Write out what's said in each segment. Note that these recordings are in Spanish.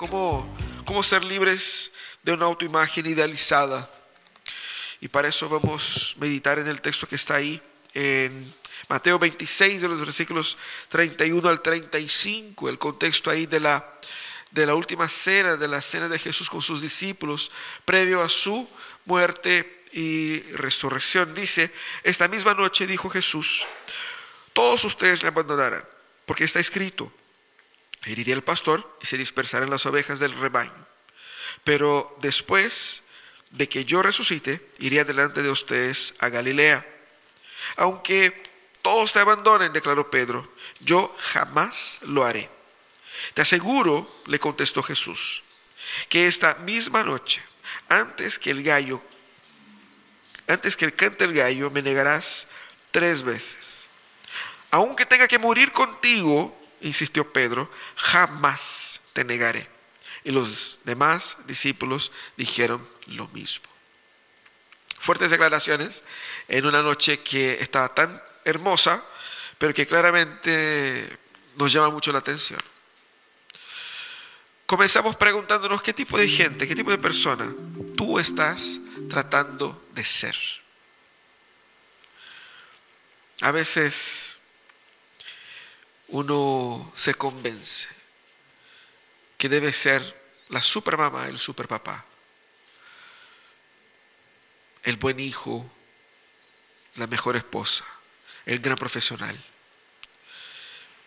cómo, cómo ser libres de una autoimagen idealizada. Y para eso vamos a meditar en el texto que está ahí, en Mateo 26, de los versículos 31 al 35, el contexto ahí de la, de la última cena, de la cena de Jesús con sus discípulos, previo a su muerte y resurrección. Dice, esta misma noche dijo Jesús, todos ustedes me abandonarán, porque está escrito, heriría el pastor y se dispersarán las ovejas del rebaño. Pero después de que yo resucite, iría delante de ustedes a Galilea. Aunque todos te abandonen, declaró Pedro, yo jamás lo haré. Te aseguro, le contestó Jesús, que esta misma noche, antes que el gallo, antes que cante el gallo, me negarás tres veces. Aunque tenga que morir contigo, insistió Pedro, jamás te negaré. Y los demás discípulos dijeron lo mismo. Fuertes declaraciones en una noche que estaba tan hermosa, pero que claramente nos llama mucho la atención. Comenzamos preguntándonos qué tipo de gente, qué tipo de persona tú estás tratando de ser. A veces uno se convence que debe ser la supermamá, el superpapá, el buen hijo, la mejor esposa, el gran profesional.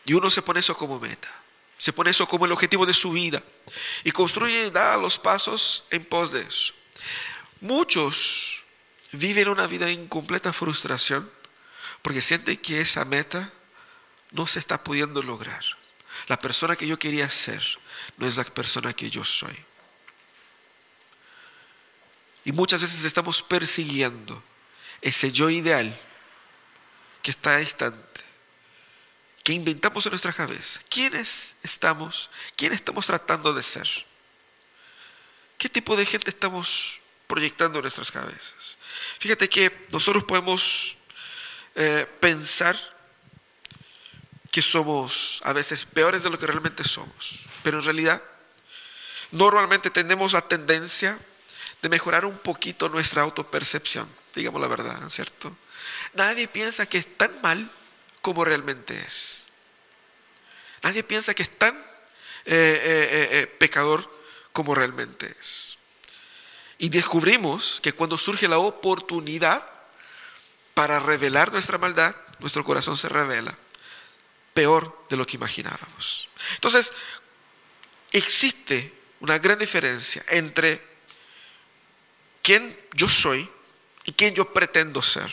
Y uno se pone eso como meta, se pone eso como el objetivo de su vida y construye y da los pasos en pos de eso. Muchos viven una vida en completa frustración porque sienten que esa meta no se está pudiendo lograr. La persona que yo quería ser no es la persona que yo soy. Y muchas veces estamos persiguiendo ese yo ideal que está distante, que inventamos en nuestra cabeza. ¿Quiénes estamos? ¿Quién estamos tratando de ser? ¿Qué tipo de gente estamos proyectando en nuestras cabezas? Fíjate que nosotros podemos eh, pensar que somos a veces peores de lo que realmente somos. Pero en realidad, normalmente tenemos la tendencia de mejorar un poquito nuestra autopercepción, digamos la verdad, ¿no es cierto? Nadie piensa que es tan mal como realmente es. Nadie piensa que es tan eh, eh, eh, pecador como realmente es. Y descubrimos que cuando surge la oportunidad para revelar nuestra maldad, nuestro corazón se revela peor de lo que imaginábamos. Entonces, existe una gran diferencia entre quién yo soy y quién yo pretendo ser.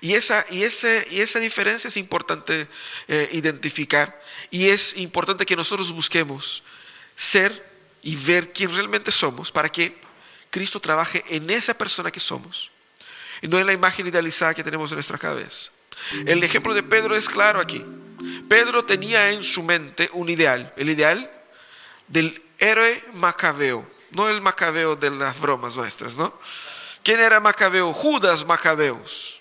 Y esa, y ese, y esa diferencia es importante eh, identificar y es importante que nosotros busquemos ser y ver quién realmente somos para que Cristo trabaje en esa persona que somos y no en la imagen idealizada que tenemos en nuestra cabeza. El ejemplo de Pedro es claro aquí. Pedro tenía en su mente un ideal, el ideal del héroe macabeo, no el macabeo de las bromas nuestras, ¿no? ¿Quién era Macabeo? Judas Macabeos,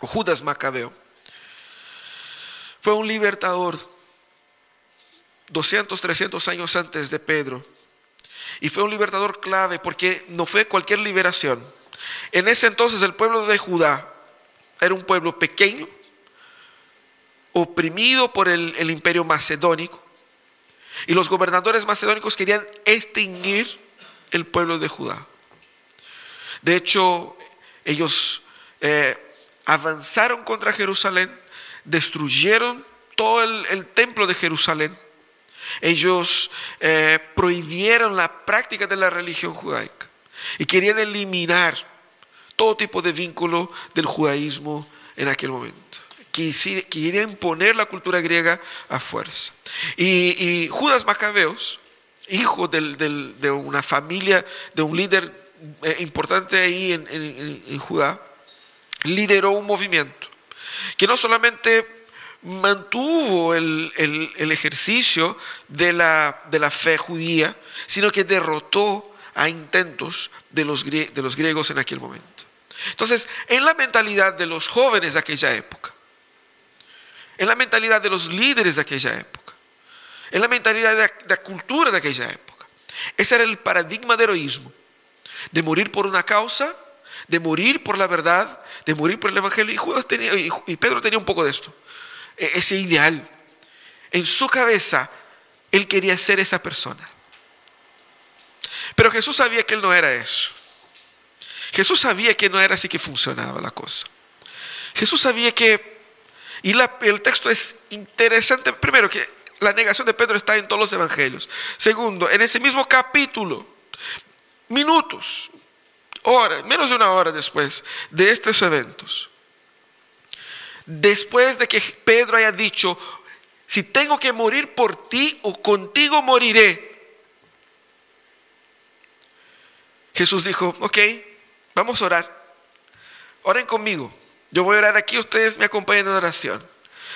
Judas Macabeo. Fue un libertador 200, 300 años antes de Pedro. Y fue un libertador clave porque no fue cualquier liberación. En ese entonces el pueblo de Judá era un pueblo pequeño, oprimido por el, imperio macedónico. Y los gobernadores macedónicos querían extinguir el pueblo de Judá. De hecho, ellos eh, avanzaron contra Jerusalén, destruyeron todo el, templo de Jerusalén. Ellos eh, prohibieron la práctica de la religión judaica y querían eliminar todo tipo de vínculo del judaísmo en aquel momento quería imponer la cultura griega a fuerza. Y, Judas Macabeos, hijo de una familia, de un líder eh, importante ahí en, Judá, lideró un movimiento que no solamente mantuvo el, ejercicio de la, de la, fe judía, sino que derrotó a intentos de los griegos en aquel momento. Entonces, en la mentalidad de los jóvenes de aquella época, en la mentalidad de los líderes de aquella época. en la mentalidad de la, cultura de aquella época. Ese era el paradigma de heroísmo, de morir por una causa, de morir por la verdad, de morir por el Evangelio. Y, y Pedro tenía un poco de esto, e, ese ideal. En su cabeza, él quería ser esa persona. Pero Jesús sabía que él no era eso. Jesús sabía que no era así que funcionaba la cosa. Jesús sabía que, y el texto es interesante, primero que la negación de Pedro está en todos los evangelios. Segundo, en ese mismo capítulo, minutos, horas, menos de una hora después de estos eventos, después de que Pedro haya dicho, si tengo que morir por ti o contigo moriré, Jesús dijo, ok, vamos a orar. Oren conmigo. Yo voy a orar aquí, ustedes me acompañan en oración.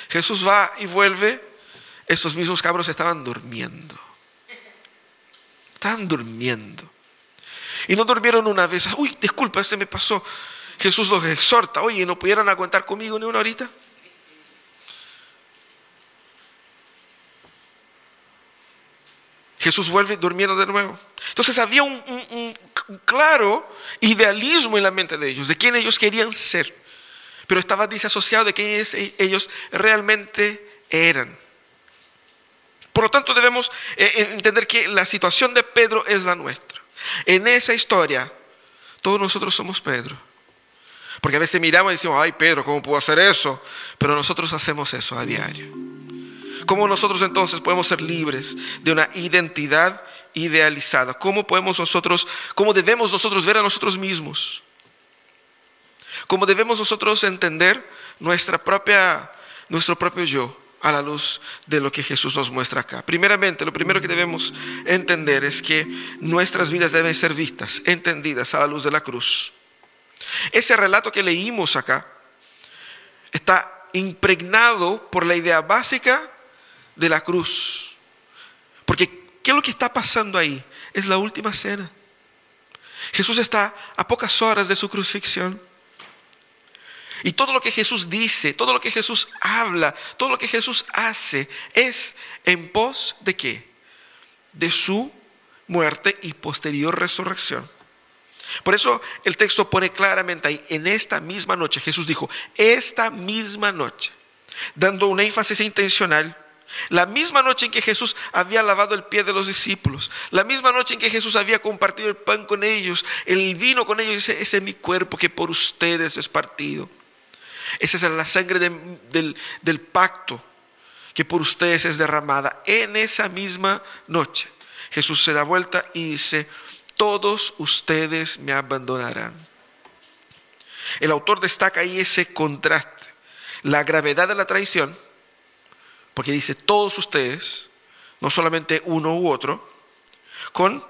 Jesús va y vuelve. Estos mismos cabros estaban durmiendo. Estaban durmiendo. Y no durmieron una vez. Uy, disculpa, se me pasó. Jesús los exhorta. Oye, ¿no pudieron aguantar conmigo ni una horita? Jesús vuelve durmiendo de nuevo. Entonces había un, claro idealismo en la mente de ellos, de quién ellos querían ser, pero estaba disasociado de quién ellos realmente eran. Por lo tanto, debemos eh, entender que la situación de Pedro es la nuestra. En esa historia, todos nosotros somos Pedro. Porque a veces miramos y decimos, ay Pedro, ¿cómo puedo hacer eso? Pero nosotros hacemos eso a diario. ¿Cómo nosotros entonces podemos ser libres de una identidad idealizada? ¿Cómo podemos nosotros, cómo debemos nosotros ver a nosotros mismos? ¿Cómo debemos nosotros entender nuestra propia, nuestro propio yo a la luz de lo que Jesús nos muestra acá? Primeramente, lo primero que debemos entender es que nuestras vidas deben ser vistas, entendidas a la luz de la cruz. Ese relato que leímos acá está impregnado por la idea básica de la cruz. Porque, ¿qué es lo que está pasando ahí? Es la última cena. Jesús está a pocas horas de su crucifixión. Y todo lo que Jesús dice, todo lo que Jesús habla, todo lo que Jesús hace es en pos de qué? De su muerte y posterior resurrección. Por eso el texto pone claramente ahí, en esta misma noche, Jesús dijo, esta misma noche, dando un énfasis intencional la misma noche en que Jesús había lavado el pie de los discípulos, la misma noche en que Jesús había compartido el pan con ellos, el vino con ellos, dice, ese es mi cuerpo que por ustedes es partido. Esa es la sangre del, del pacto que por ustedes es derramada. En esa misma noche Jesús se da vuelta y dice, todos ustedes me abandonarán. El autor destaca ahí ese contraste, la gravedad de la traición porque dice todos ustedes, no solamente uno u otro, con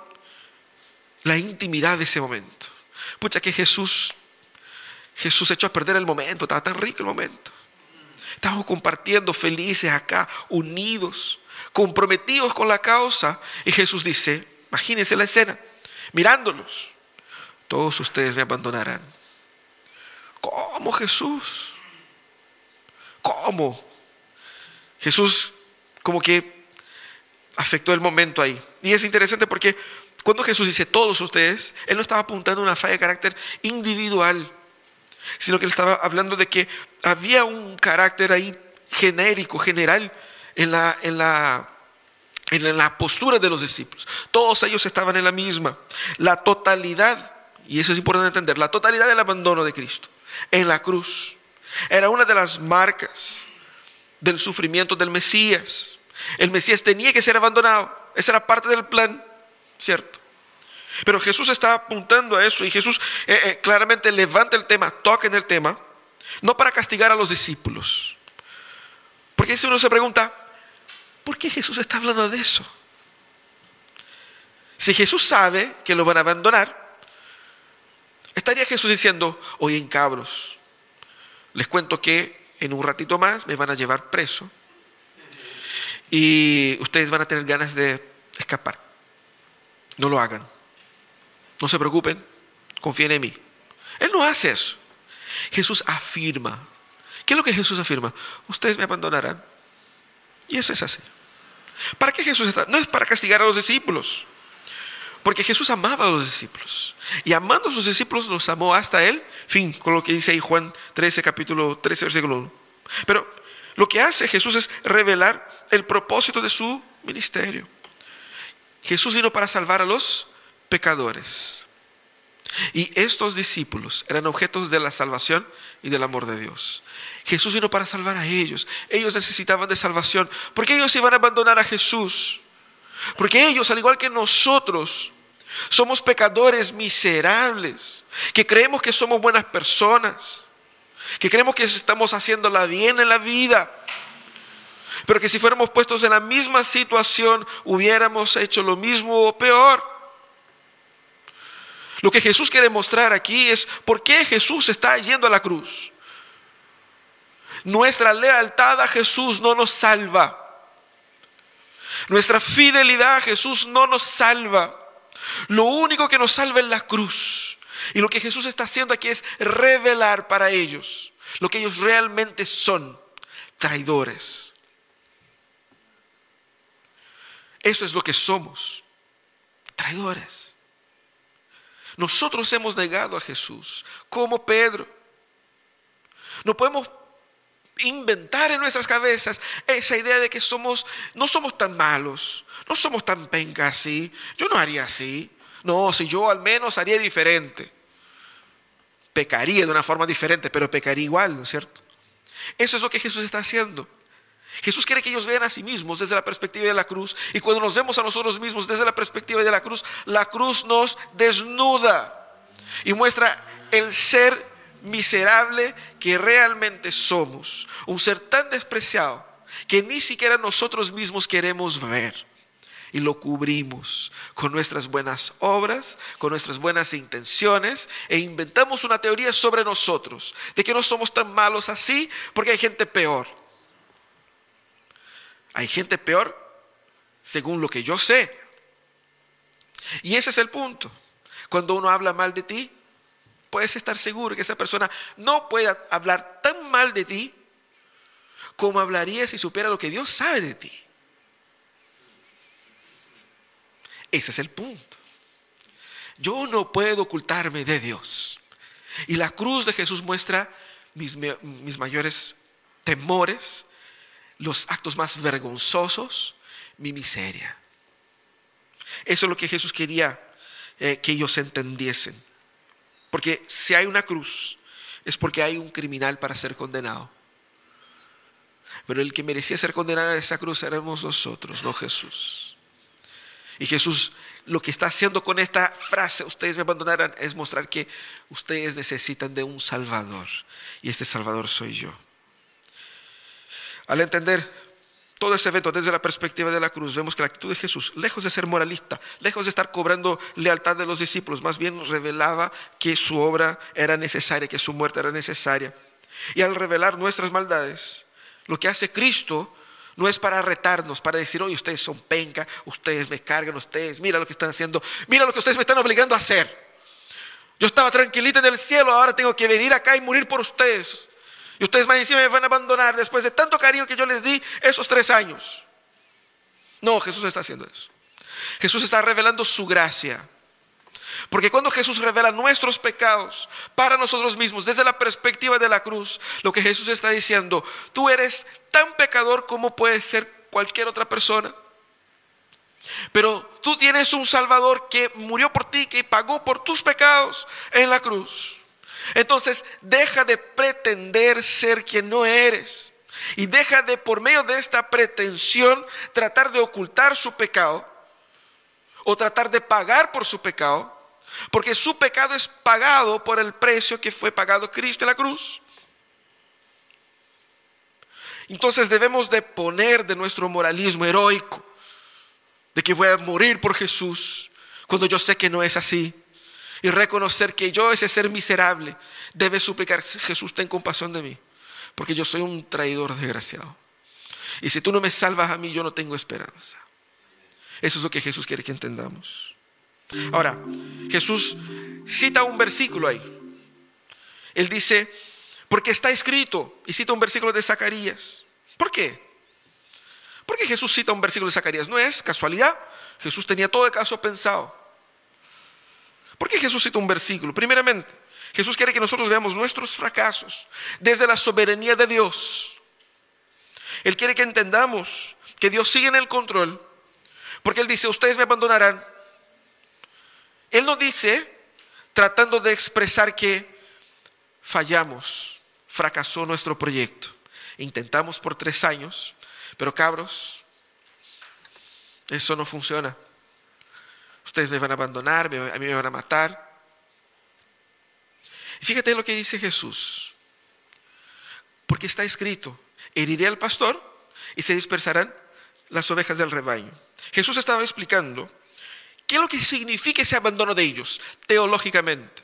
la intimidad de ese momento. Pucha que Jesús, Jesús echó a perder el momento, estaba tan rico el momento. Estábamos compartiendo felices acá, unidos, comprometidos con la causa. Y Jesús dice, imagínense la escena, mirándolos, todos ustedes me abandonarán. ¿Cómo Jesús? ¿Cómo? Jesús como que afectó el momento ahí. Y es interesante porque cuando Jesús dice todos ustedes, Él no estaba apuntando a una falla de carácter individual, sino que Él estaba hablando de que había un carácter ahí genérico, general, en la, en la, en la postura de los discípulos. Todos ellos estaban en la misma. La totalidad, y eso es importante entender, la totalidad del abandono de Cristo en la cruz era una de las marcas del sufrimiento del Mesías. El Mesías tenía que ser abandonado. Esa era parte del plan, ¿cierto? Pero Jesús está apuntando a eso y Jesús eh, eh, claramente levanta el tema, toca en el tema, no para castigar a los discípulos. Porque si uno se pregunta, ¿por qué Jesús está hablando de eso? Si Jesús sabe que lo van a abandonar, estaría Jesús diciendo, oye, cabros, les cuento que en un ratito más me van a llevar preso y ustedes van a tener ganas de escapar. No lo hagan. No se preocupen, confíen en mí. Él no hace eso. Jesús afirma. ¿Qué es lo que Jesús afirma? Ustedes me abandonarán. Y eso es así. ¿Para qué Jesús está? No es para castigar a los discípulos. Porque Jesús amaba a los discípulos. Y amando a sus discípulos los amó hasta él. Fin, con lo que dice ahí Juan 13, capítulo 13, versículo 1. Pero lo que hace Jesús es revelar el propósito de su ministerio. Jesús vino para salvar a los pecadores. Y estos discípulos eran objetos de la salvación y del amor de Dios. Jesús vino para salvar a ellos. Ellos necesitaban de salvación. porque ellos iban a abandonar a Jesús? Porque ellos, al igual que nosotros, somos pecadores miserables, que creemos que somos buenas personas, que creemos que estamos haciéndola bien en la vida, pero que si fuéramos puestos en la misma situación hubiéramos hecho lo mismo o peor. Lo que Jesús quiere mostrar aquí es por qué Jesús está yendo a la cruz. Nuestra lealtad a Jesús no nos salva. Nuestra fidelidad a Jesús no nos salva. Lo único que nos salva es la cruz. Y lo que Jesús está haciendo aquí es revelar para ellos lo que ellos realmente son, traidores. Eso es lo que somos, traidores. Nosotros hemos negado a Jesús, como Pedro. No podemos inventar en nuestras cabezas esa idea de que somos, no somos tan malos, no somos tan penca así. Yo no haría así. No, si yo al menos haría diferente. Pecaría de una forma diferente, pero pecaría igual, ¿no es cierto? Eso es lo que Jesús está haciendo. Jesús quiere que ellos vean a sí mismos desde la perspectiva de la cruz. Y cuando nos vemos a nosotros mismos desde la perspectiva de la cruz, la cruz nos desnuda y muestra el ser miserable que realmente somos. Un ser tan despreciado que ni siquiera nosotros mismos queremos ver. Y lo cubrimos con nuestras buenas obras, con nuestras buenas intenciones, e inventamos una teoría sobre nosotros, de que no somos tan malos así porque hay gente peor. Hay gente peor según lo que yo sé. Y ese es el punto. Cuando uno habla mal de ti, puedes estar seguro que esa persona no puede hablar tan mal de ti como hablaría si supiera lo que Dios sabe de ti. Ese es el punto. Yo no puedo ocultarme de Dios. Y la cruz de Jesús muestra mis, mis mayores temores, los actos más vergonzosos, mi miseria. Eso es lo que Jesús quería eh, que ellos entendiesen. Porque si hay una cruz, es porque hay un criminal para ser condenado. Pero el que merecía ser condenado a esa cruz éramos nosotros, no Jesús. Y Jesús lo que está haciendo con esta frase, ustedes me abandonarán, es mostrar que ustedes necesitan de un Salvador. Y este Salvador soy yo. Al entender todo ese evento desde la perspectiva de la cruz, vemos que la actitud de Jesús, lejos de ser moralista, lejos de estar cobrando lealtad de los discípulos, más bien revelaba que su obra era necesaria, que su muerte era necesaria. Y al revelar nuestras maldades, lo que hace Cristo no es para retarnos, para decir, oye, ustedes son penca, ustedes me cargan, ustedes, mira lo que están haciendo, mira lo que ustedes me están obligando a hacer. Yo estaba tranquilito en el cielo, ahora tengo que venir acá y morir por ustedes. Y ustedes más encima me van a abandonar después de tanto cariño que yo les di esos tres años. No, Jesús está haciendo eso. Jesús está revelando su gracia. Porque cuando Jesús revela nuestros pecados para nosotros mismos, desde la perspectiva de la cruz, lo que Jesús está diciendo, tú eres tan pecador como puede ser cualquier otra persona. Pero tú tienes un Salvador que murió por ti, que pagó por tus pecados en la cruz. Entonces, deja de pretender ser quien no eres. Y deja de, por medio de esta pretensión, tratar de ocultar su pecado o tratar de pagar por su pecado, porque su pecado es pagado por el precio que fue pagado Cristo en la cruz. Entonces debemos de poner de nuestro moralismo heroico, de que voy a morir por Jesús, cuando yo sé que no es así y reconocer que yo, ese ser miserable, debe suplicar, Jesús, ten compasión de mí, porque yo soy un traidor desgraciado. Y si tú no me salvas a mí, yo no tengo esperanza. Eso es lo que Jesús quiere que entendamos. Ahora, Jesús cita un versículo ahí. Él dice, porque está escrito, y cita un versículo de Zacarías. ¿Por qué? ¿Por qué Jesús cita un versículo de Zacarías? No es casualidad. Jesús tenía todo el caso pensado. ¿Por qué Jesús cita un versículo? Primeramente, Jesús quiere que nosotros veamos nuestros fracasos desde la soberanía de Dios. Él quiere que entendamos que Dios sigue en el control, porque Él dice, ustedes me abandonarán. Él no dice tratando de expresar que fallamos, fracasó nuestro proyecto. Intentamos por tres años, pero cabros, eso no funciona. Ustedes me van a abandonar, a mí me van a matar. Y fíjate lo que dice Jesús. Porque está escrito, heriré al pastor y se dispersarán las ovejas del rebaño. Jesús estaba explicando qué es lo que significa ese abandono de ellos teológicamente.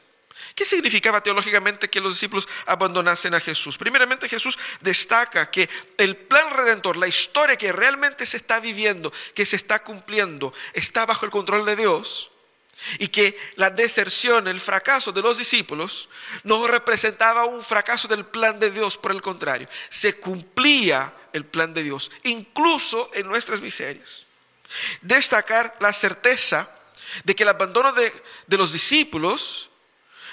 ¿Qué significaba teológicamente que los discípulos abandonasen a Jesús? Primeramente Jesús destaca que el plan redentor, la historia que realmente se está viviendo, que se está cumpliendo, está bajo el control de Dios y que la deserción, el fracaso de los discípulos no representaba un fracaso del plan de Dios, por el contrario, se cumplía el plan de Dios, incluso en nuestras miserias. Destacar la certeza de que el abandono de, de los discípulos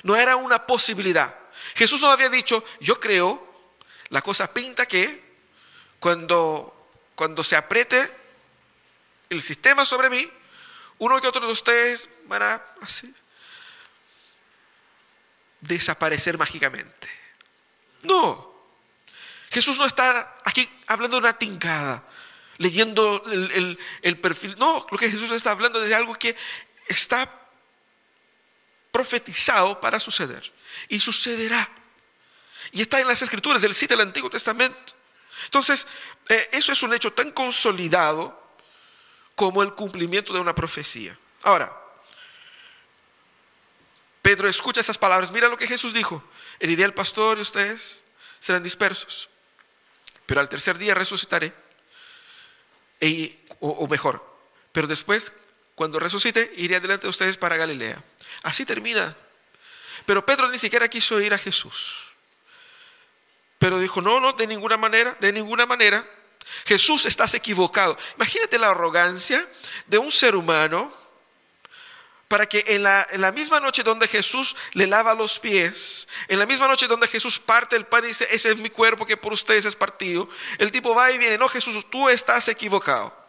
no era una posibilidad. Jesús no había dicho, yo creo, la cosa pinta que cuando, cuando se apriete el sistema sobre mí, uno que otro de ustedes van a desaparecer mágicamente. No. Jesús no está aquí hablando de una tincada, leyendo el, el perfil. No, lo que Jesús está hablando es de algo que está profetizado para suceder. Y sucederá. Y está en las escrituras, él cita el Antiguo Testamento. Entonces, eh, eso es un hecho tan consolidado como el cumplimiento de una profecía. Ahora, Pedro escucha esas palabras, mira lo que Jesús dijo, heriré al pastor y ustedes serán dispersos, pero al tercer día resucitaré, e, o mejor, pero después, cuando resucite, iré adelante de ustedes para Galilea. Así termina. Pero Pedro ni siquiera quiso ir a Jesús. Pero dijo, no, no, de ninguna manera, de ninguna manera. Jesús estás equivocado. Imagínate la arrogancia de un ser humano para que en la, en la, misma noche donde Jesús le lava los pies, en la misma noche donde Jesús parte el pan y dice, ese es mi cuerpo que por ustedes es partido, el tipo va y viene, no Jesús, tú estás equivocado.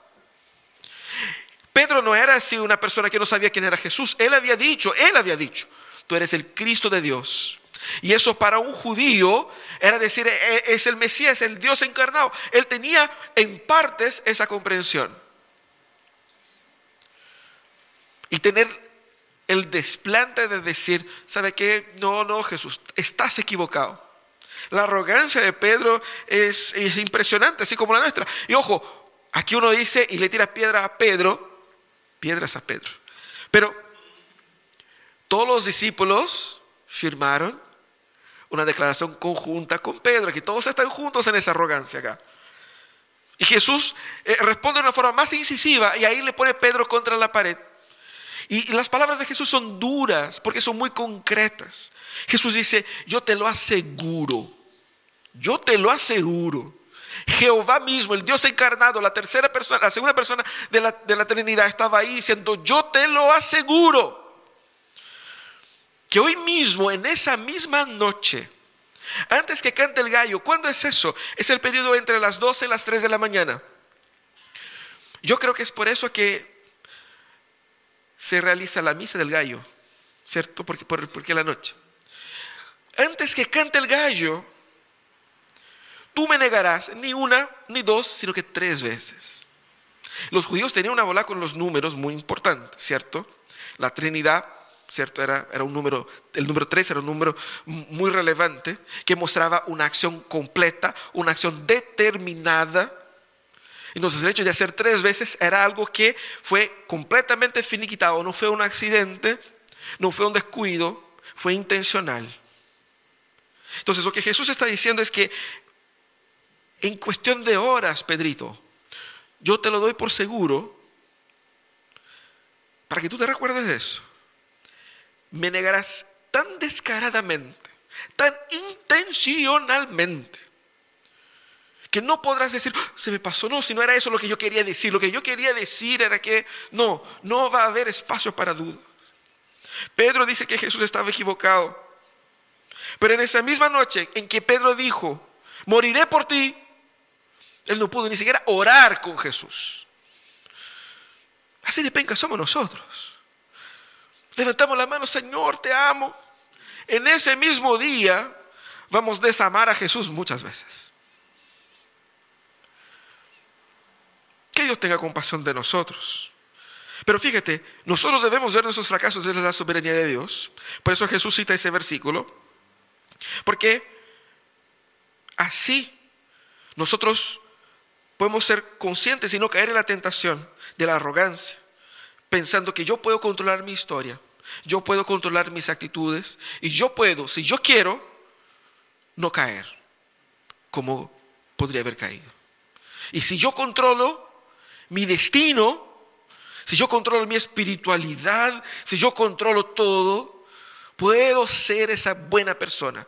Pedro no era así una persona que no sabía quién era Jesús. Él había dicho, él había dicho, tú eres el Cristo de Dios. Y eso para un judío era decir, e, e, es el Mesías, el Dios encarnado. Él tenía en partes esa comprensión. Y tener el desplante de decir, ¿sabe qué? No, no, Jesús, estás equivocado. La arrogancia de Pedro es, es impresionante, así como la nuestra. Y ojo, aquí uno dice y le tira piedra a Pedro, piedras a Pedro. Pero todos los discípulos firmaron una declaración conjunta con Pedro, que todos están juntos en esa arrogancia acá. Y Jesús eh, responde de una forma más incisiva y ahí le pone Pedro contra la pared. y, las palabras de Jesús son duras porque son muy concretas. Jesús dice, yo te lo aseguro, yo te lo aseguro Jehová mismo, el Dios encarnado, la tercera persona, la segunda persona de la, de la Trinidad, estaba ahí diciendo, yo te lo aseguro, que hoy mismo, en esa misma noche, antes que cante el gallo, ¿cuándo es eso? Es el periodo entre las 12 y las 3 de la mañana. Yo creo que es por eso que se realiza la misa del gallo, ¿cierto? Porque, porque la noche. Antes que cante el gallo, tú me negarás ni una ni dos, sino que tres veces. Los judíos tenían una bola con los números muy importantes, ¿cierto? La Trinidad, ¿cierto? Era, era un número, el número tres era un número muy relevante que mostraba una acción completa, una acción determinada. Entonces el hecho de hacer tres veces era algo que fue completamente finiquitado, no fue un accidente, no fue un descuido, fue intencional. Entonces lo que Jesús está diciendo es que en cuestión de horas, Pedrito. Yo te lo doy por seguro para que tú te recuerdes de eso. Me negarás tan descaradamente, tan intencionalmente, que no podrás decir, "Ah, se me pasó, no, si no era eso lo que yo quería decir, lo que yo quería decir era que no, no va a haber espacio para duda. Pedro dice que Jesús estaba equivocado, pero en esa misma noche en que Pedro dijo, moriré por ti, él no pudo ni siquiera orar con Jesús. Así de penca somos nosotros. Levantamos la mano, Señor, te amo. En ese mismo día vamos a desamar a Jesús muchas veces. Que Dios tenga compasión de nosotros. Pero fíjate, nosotros debemos ver nuestros fracasos desde la soberanía de Dios. Por eso Jesús cita ese versículo. Porque así nosotros podemos ser conscientes y no caer en la tentación de la arrogancia, pensando que yo puedo controlar mi historia, yo puedo controlar mis actitudes y yo puedo, si yo quiero, no caer como podría haber caído. Y si yo controlo mi destino, si yo controlo mi espiritualidad, si yo controlo todo, puedo ser esa buena persona.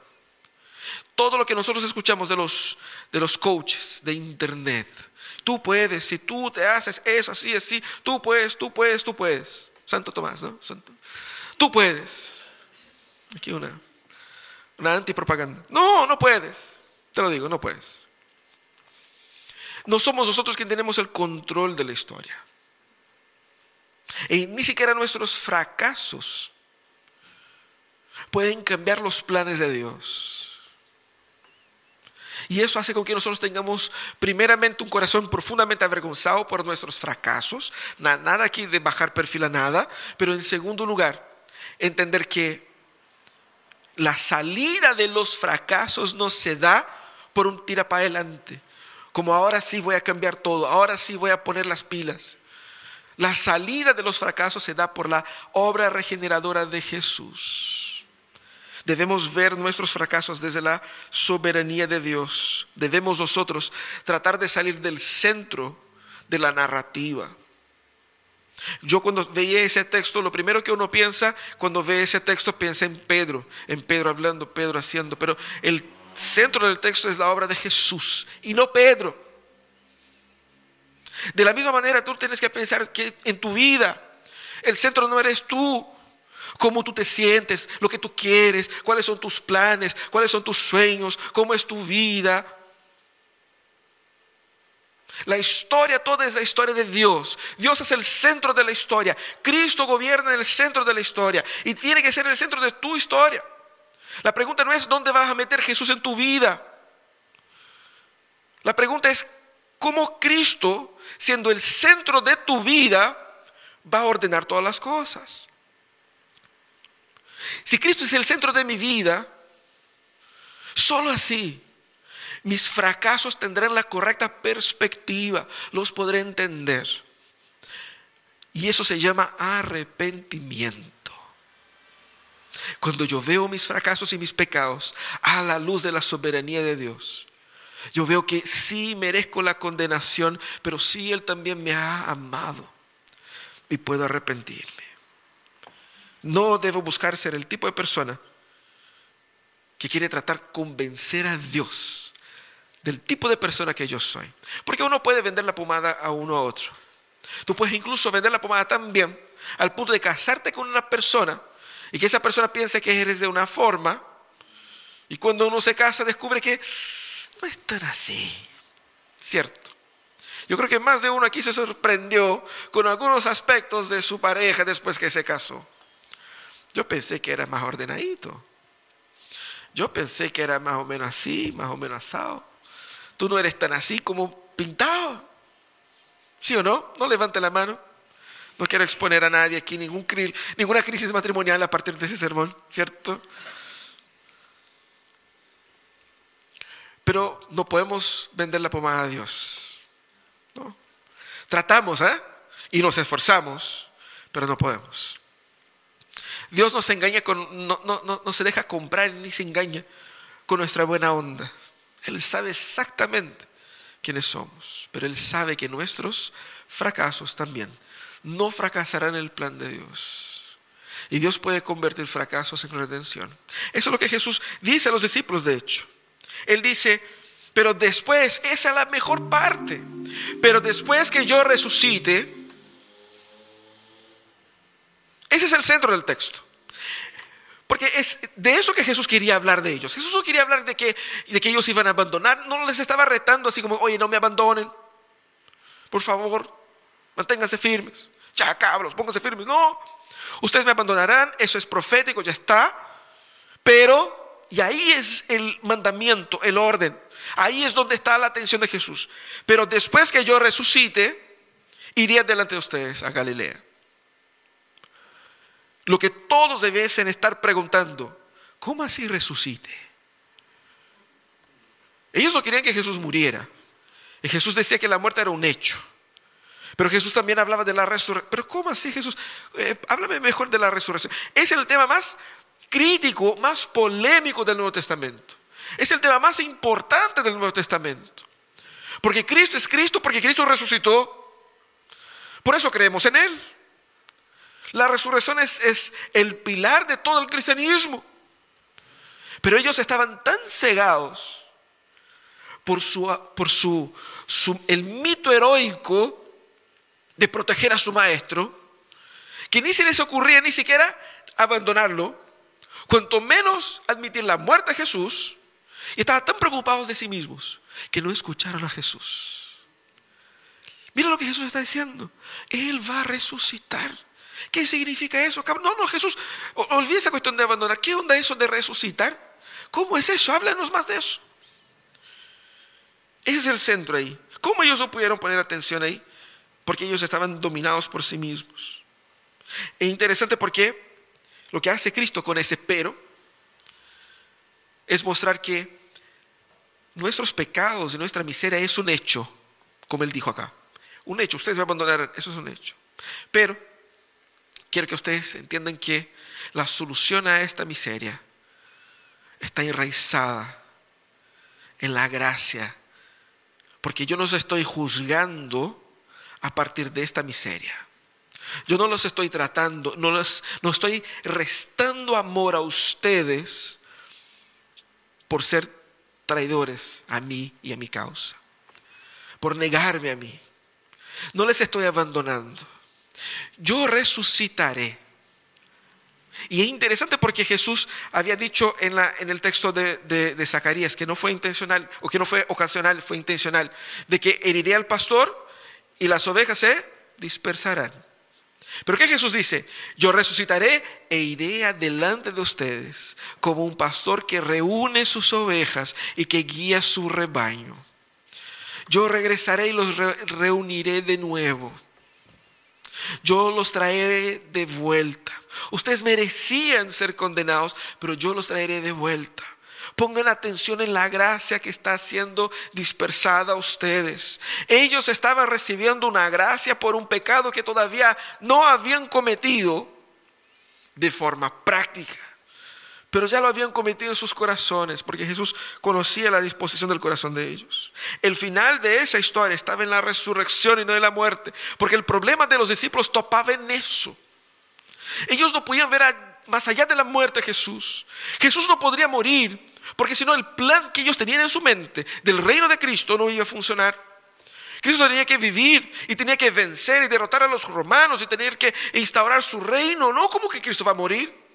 Todo lo que nosotros escuchamos de los, de los coaches de internet, tú puedes, si tú te haces eso, así, así, tú puedes, tú puedes, tú puedes. Santo Tomás, ¿no? Santo. Tú puedes. Aquí una, una antipropaganda. No, no puedes. Te lo digo, no puedes. No somos nosotros quienes tenemos el control de la historia. Y ni siquiera nuestros fracasos pueden cambiar los planes de Dios. Y eso hace con que nosotros tengamos primeramente un corazón profundamente avergonzado por nuestros fracasos. Nada aquí de bajar perfil a nada. Pero en segundo lugar, entender que la salida de los fracasos no se da por un tira para adelante. Como ahora sí voy a cambiar todo, ahora sí voy a poner las pilas. La salida de los fracasos se da por la obra regeneradora de Jesús. Debemos ver nuestros fracasos desde la soberanía de Dios. Debemos nosotros tratar de salir del centro de la narrativa. Yo cuando veía ese texto, lo primero que uno piensa cuando ve ese texto, piensa en Pedro, en Pedro hablando, Pedro haciendo, pero el centro del texto es la obra de Jesús y no Pedro. De la misma manera, tú tienes que pensar que en tu vida el centro no eres tú, cómo tú te sientes, lo que tú quieres, cuáles son tus planes, cuáles son tus sueños, cómo es tu vida. La historia toda es la historia de Dios. Dios es el centro de la historia. Cristo gobierna en el centro de la historia y tiene que ser el centro de tu historia. La pregunta no es dónde vas a meter Jesús en tu vida. La pregunta es cómo Cristo, siendo el centro de tu vida, va a ordenar todas las cosas. Si Cristo es el centro de mi vida, solo así mis fracasos tendrán la correcta perspectiva, los podré entender. Y eso se llama arrepentimiento. Cuando yo veo mis fracasos y mis pecados a la luz de la soberanía de Dios, yo veo que sí merezco la condenación, pero sí Él también me ha amado y puedo arrepentirme. No debo buscar ser el tipo de persona que quiere tratar convencer a Dios del tipo de persona que yo soy. Porque uno puede vender la pomada a uno a otro. Tú puedes incluso vender la pomada tan bien al punto de casarte con una persona y que esa persona piense que eres de una forma y cuando uno se casa descubre que no es tan así. ¿Cierto? Yo creo que más de uno aquí se sorprendió con algunos aspectos de su pareja después que se casó. Yo pensé que era más ordenadito. Yo pensé que era más o menos así, más o menos asado. Tú no eres tan así como pintado. ¿Sí o no? No levante la mano. No quiero exponer a nadie aquí ningún, ninguna crisis matrimonial a partir de ese sermón, ¿cierto? Pero no podemos vender la pomada a Dios. ¿no? Tratamos, ¿eh? Y nos esforzamos, pero no podemos. Dios nos engaña con, no, no, no se deja comprar ni se engaña con nuestra buena onda. Él sabe exactamente quiénes somos, pero Él sabe que nuestros fracasos también no fracasarán en el plan de Dios. Y Dios puede convertir fracasos en redención. Eso es lo que Jesús dice a los discípulos, de hecho. Él dice, Pero después, esa es la mejor parte. Pero después que yo resucite, ese es el centro del texto. Porque es de eso que Jesús quería hablar de ellos. Jesús no quería hablar de que, de que ellos iban a abandonar. No les estaba retando así como, oye, no me abandonen. Por favor, manténganse firmes. Ya, cabros, pónganse firmes. No, ustedes me abandonarán. Eso es profético, ya está. Pero, y ahí es el mandamiento, el orden. Ahí es donde está la atención de Jesús. Pero después que yo resucite, iré delante de ustedes a Galilea. Lo que todos debiesen estar preguntando, ¿cómo así resucite? Ellos no querían que Jesús muriera. Y Jesús decía que la muerte era un hecho. Pero Jesús también hablaba de la resurrección. Pero ¿cómo así Jesús? Eh, háblame mejor de la resurrección. Es el tema más crítico, más polémico del Nuevo Testamento. Es el tema más importante del Nuevo Testamento. Porque Cristo es Cristo, porque Cristo resucitó. Por eso creemos en Él. La resurrección es, el pilar de todo el cristianismo. Pero ellos estaban tan cegados por, su, por su, el mito heroico de proteger a su maestro, que ni se les ocurría ni siquiera abandonarlo, cuanto menos admitir la muerte de Jesús, y estaban tan preocupados de sí mismos que no escucharon a Jesús. Mira lo que Jesús está diciendo. Él va a resucitar. ¿Qué significa eso? No, no, Jesús, olvide esa cuestión de abandonar. ¿Qué onda eso de resucitar? ¿Cómo es eso? Háblanos más de eso. Ese es el centro ahí. ¿Cómo ellos no pudieron poner atención ahí? Porque ellos estaban dominados por sí mismos. Es interesante porque lo que hace Cristo con ese pero es mostrar que nuestros pecados y nuestra miseria es un hecho, como él dijo acá. Un hecho, ustedes me abandonaron, eso es un hecho. Pero quiero que ustedes entiendan que la solución a esta miseria está enraizada en la gracia, porque yo no los estoy juzgando a partir de esta miseria. Yo no los estoy tratando, no, los, no estoy restando amor a ustedes por ser traidores a mí y a mi causa, por negarme a mí. No les estoy abandonando yo resucitaré. Y es interesante porque Jesús había dicho en, la, en el texto de, de, Zacarías que no fue intencional, o que no fue ocasional, fue intencional, de que heriré al pastor y las ovejas se dispersarán. Pero ¿qué Jesús dice? Yo resucitaré e iré adelante de ustedes como un pastor que reúne sus ovejas y que guía su rebaño. Yo regresaré y los reuniré de nuevo yo los traeré de vuelta. Ustedes merecían ser condenados, pero yo los traeré de vuelta. Pongan atención en la gracia que está siendo dispersada a ustedes. Ellos estaban recibiendo una gracia por un pecado que todavía no habían cometido de forma práctica pero ya lo habían cometido en sus corazones, porque Jesús conocía la disposición del corazón de ellos. El final de esa historia estaba en la resurrección y no en la muerte, porque el problema de los discípulos topaba en eso. Ellos no podían ver más allá de la muerte a Jesús. Jesús no podría morir, porque si no el plan que ellos tenían en su mente del reino de Cristo no iba a funcionar. Cristo tenía que vivir y tenía que vencer y derrotar a los romanos y tener que instaurar su reino. No, ¿cómo que Cristo va a morir?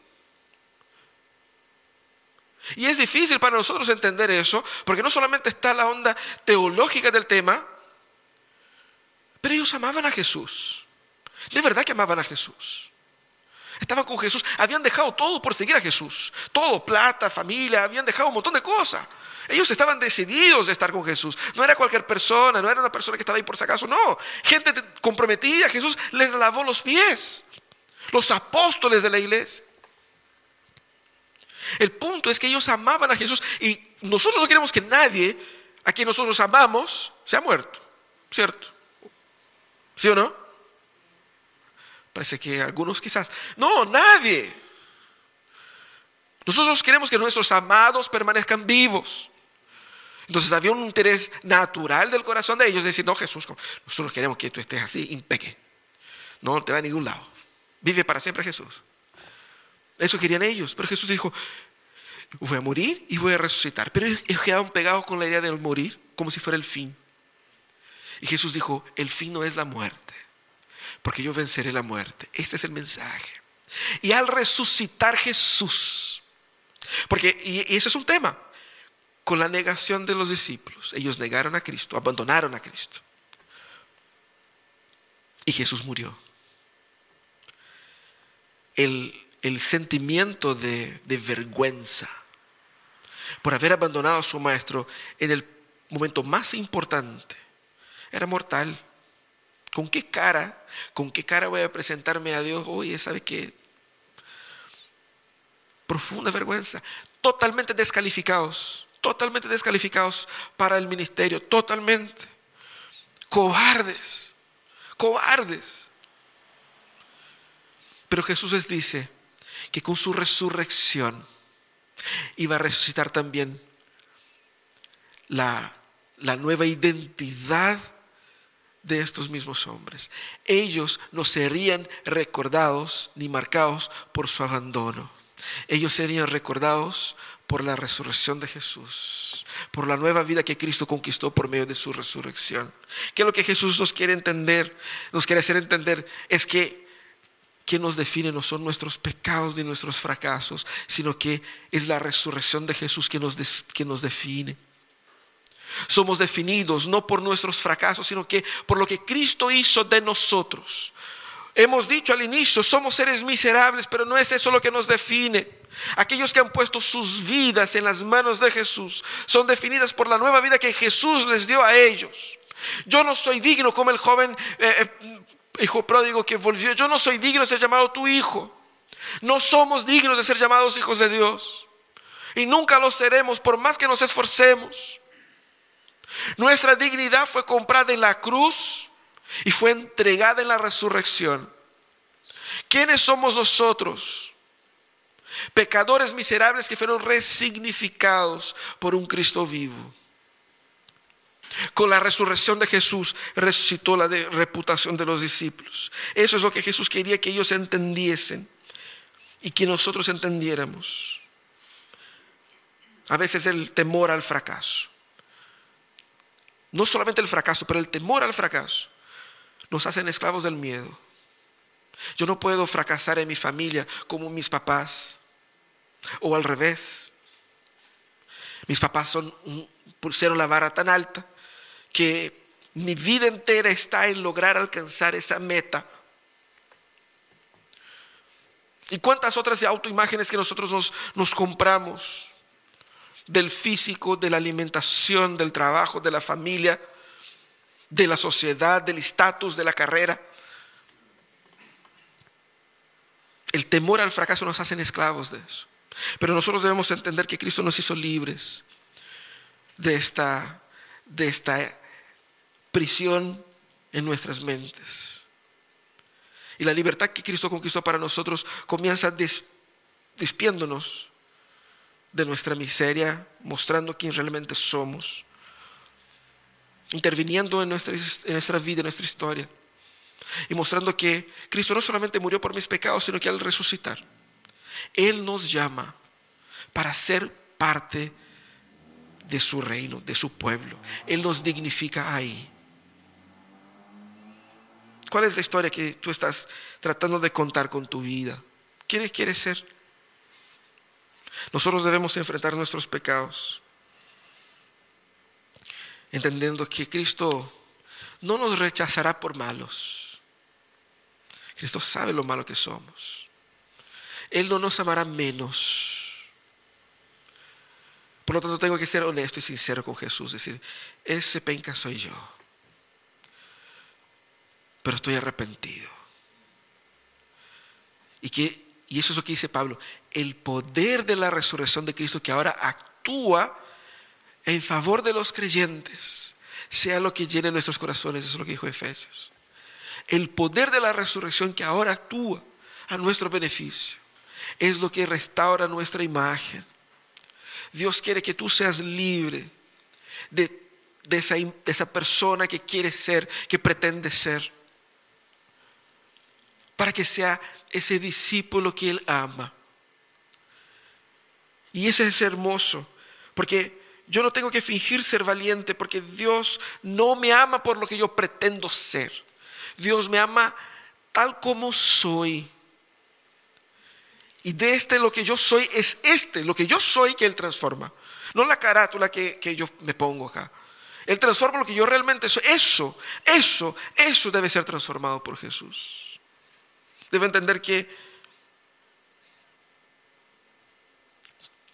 Y es difícil para nosotros entender eso, porque no solamente está la onda teológica del tema, pero ellos amaban a Jesús. De verdad que amaban a Jesús. Estaban con Jesús, habían dejado todo por seguir a Jesús. Todo, plata, familia, habían dejado un montón de cosas. Ellos estaban decididos de estar con Jesús. No era cualquier persona, no era una persona que estaba ahí por si acaso, no. Gente comprometida, Jesús les lavó los pies. Los apóstoles de la iglesia. El punto es que ellos amaban a Jesús y nosotros no queremos que nadie a quien nosotros amamos sea muerto, ¿cierto? ¿Sí o no? Parece que algunos quizás. No, nadie. Nosotros queremos que nuestros amados permanezcan vivos. Entonces había un interés natural del corazón de ellos de decir, no Jesús, nosotros queremos que tú estés así, impeque. No te va a ningún lado. Vive para siempre Jesús. Eso querían ellos. Pero Jesús dijo, voy a morir y voy a resucitar. Pero ellos quedaban pegados con la idea del morir como si fuera el fin. Y Jesús dijo, el fin no es la muerte, porque yo venceré la muerte. Este es el mensaje. Y al resucitar Jesús, porque, y, eso es un tema, con la negación de los discípulos, ellos negaron a Cristo, abandonaron a Cristo. Y Jesús murió. El, sentimiento de, de vergüenza por haber abandonado a su maestro en el momento más importante era mortal. ¿Con qué cara? ¿Con qué cara voy a presentarme a Dios? Oye, ¿sabe qué? Profunda vergüenza. Totalmente descalificados. Totalmente descalificados para el ministerio. Totalmente. Cobardes. Cobardes. Pero Jesús les dice que con su resurrección iba a resucitar también la, la nueva identidad de estos mismos hombres. Ellos no serían recordados ni marcados por su abandono. Ellos serían recordados por la resurrección de Jesús, por la nueva vida que Cristo conquistó por medio de su resurrección. Que lo que Jesús nos quiere entender, nos quiere hacer entender, es que quien nos define no son nuestros pecados ni nuestros fracasos, sino que es la resurrección de Jesús que nos, que nos define. Somos definidos no por nuestros fracasos, sino que por lo que Cristo hizo de nosotros. Hemos dicho al inicio, somos seres miserables, pero no es eso lo que nos define. Aquellos que han puesto sus vidas en las manos de Jesús son definidas por la nueva vida que Jesús les dio a ellos. Yo no soy digno como el joven eh, eh, hijo pródigo que volvió. Yo no soy digno de ser llamado tu hijo. No somos dignos de ser llamados hijos de Dios. Y nunca lo seremos por más que nos esforcemos. Nuestra dignidad fue comprada en la cruz y fue entregada en la resurrección. ¿Quiénes somos nosotros? Pecadores miserables que fueron resignificados por un Cristo vivo. Con la resurrección de Jesús resucitó la reputación de los discípulos. Eso es lo que Jesús quería que ellos entendiesen y que nosotros entendiéramos. A veces el temor al fracaso no solamente el fracaso, pero el temor al fracaso, nos hacen esclavos del miedo. Yo no puedo fracasar en mi familia como mis papás, o al revés. Mis papás pusieron la vara tan alta que mi vida entera está en lograr alcanzar esa meta. ¿Y cuántas otras autoimágenes que nosotros nos, nos compramos? del físico, de la alimentación, del trabajo, de la familia, de la sociedad, del estatus, de la carrera. El temor al fracaso nos hacen esclavos de eso. Pero nosotros debemos entender que Cristo nos hizo libres de esta, de esta prisión en nuestras mentes. Y la libertad que Cristo conquistó para nosotros comienza despiéndonos de nuestra miseria, mostrando quién realmente somos, interviniendo en nuestra, en nuestra vida, en nuestra historia, y mostrando que Cristo no solamente murió por mis pecados, sino que al resucitar, Él nos llama para ser parte de su reino, de su pueblo. Él nos dignifica ahí. ¿Cuál es la historia que tú estás tratando de contar con tu vida? ¿Quién quieres ser? Nosotros debemos enfrentar nuestros pecados, entendiendo que Cristo no nos rechazará por malos. Cristo sabe lo malo que somos. Él no nos amará menos. Por lo tanto, tengo que ser honesto y sincero con Jesús, decir, ese penca soy yo, pero estoy arrepentido. Y y eso es lo que dice Pablo, el poder de la resurrección de Cristo que ahora actúa en favor de los creyentes, sea lo que llene nuestros corazones, eso es lo que dijo Efesios. El poder de la resurrección que ahora actúa a nuestro beneficio es lo que restaura nuestra imagen. Dios quiere que tú seas libre de, esa, de esa persona que quiere ser, que pretende ser para que sea ese discípulo que Él ama. Y ese es hermoso, porque yo no tengo que fingir ser valiente, porque Dios no me ama por lo que yo pretendo ser. Dios me ama tal como soy. Y de este lo que yo soy es este, lo que yo soy que Él transforma. No la carátula que, que yo me pongo acá. Él transforma lo que yo realmente soy. Eso, eso, eso debe ser transformado por Jesús. Debe entender que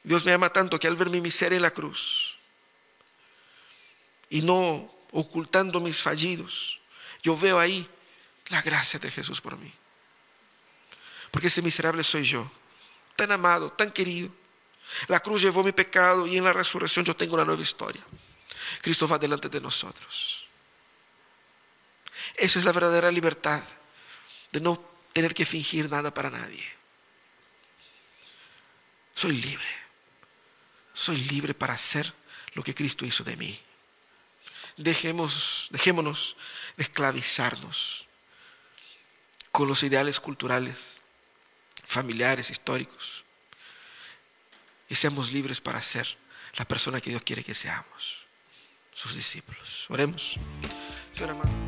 Dios me ama tanto que al ver mi miseria en la cruz y no ocultando mis fallidos, yo veo ahí la gracia de Jesús por mí. Porque ese miserable soy yo, tan amado, tan querido. La cruz llevó mi pecado y en la resurrección yo tengo una nueva historia. Cristo va delante de nosotros. Esa es la verdadera libertad, de no tener que fingir nada para nadie. Soy libre. Soy libre para hacer lo que Cristo hizo de mí. Dejemos, dejémonos de esclavizarnos con los ideales culturales, familiares, históricos. Y seamos libres para ser la persona que Dios quiere que seamos, sus discípulos. Oremos. Señor.